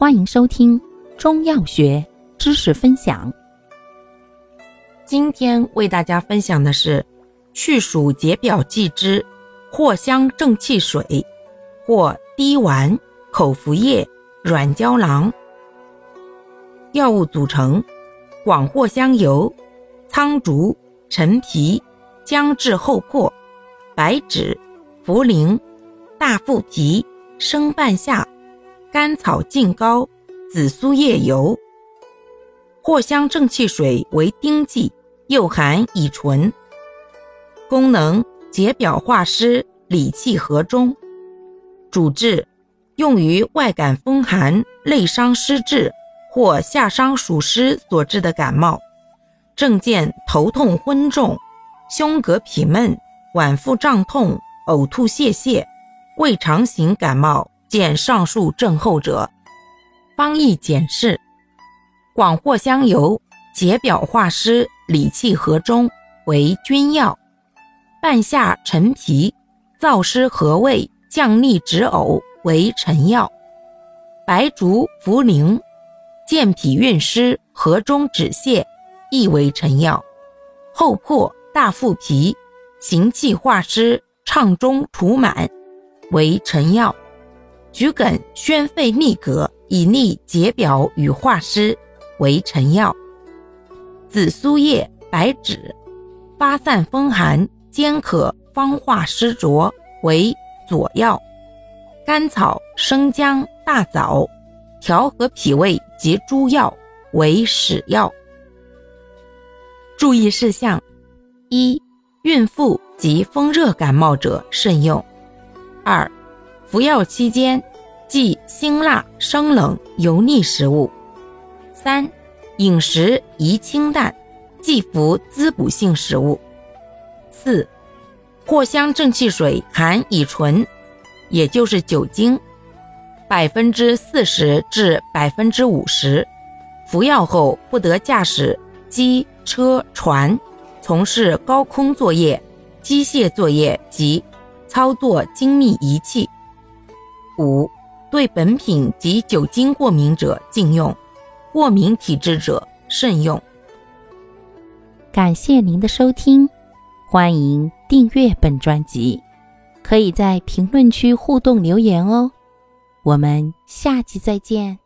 欢迎收听中药学知识分享。今天为大家分享的是去暑解表剂之藿香正气水，或滴丸、口服液、软胶囊。药物组成：广藿香油、苍竹、陈皮、姜至厚朴、白芷、茯苓、大附皮、生半夏。甘草浸膏、紫苏叶油。藿香正气水为丁剂，又含乙醇，功能解表化湿、理气和中。主治用于外感风寒、内伤湿滞或下伤暑湿所致的感冒。症见头痛昏重、胸膈痞闷、脘腹胀痛、呕吐泄泻、胃肠型感冒。见上述症候者，方义简释：广藿香油解表化湿、理气和中，为君药；半夏、陈皮燥湿和胃、降逆止呕，为臣药；白术、茯苓健脾运湿、和中止泻，亦为臣药；厚朴、大附皮行气化湿、畅中除螨，为臣药。桔梗宣肺利膈，以利解表与化湿，为臣药；紫苏叶、白芷发散风寒，兼可方化湿浊，为佐药；甘草、生姜、大枣调和脾胃及诸药，为使药。注意事项：一、孕妇及风热感冒者慎用；二、服药期间。忌辛辣、生冷、油腻食物。三、饮食宜清淡，忌服滋补性食物。四、藿香正气水含乙醇，也就是酒精，百分之四十至百分之五十。服药后不得驾驶机车、船，从事高空作业、机械作业及操作精密仪器。五。对本品及酒精过敏者禁用，过敏体质者慎用。感谢您的收听，欢迎订阅本专辑，可以在评论区互动留言哦。我们下期再见。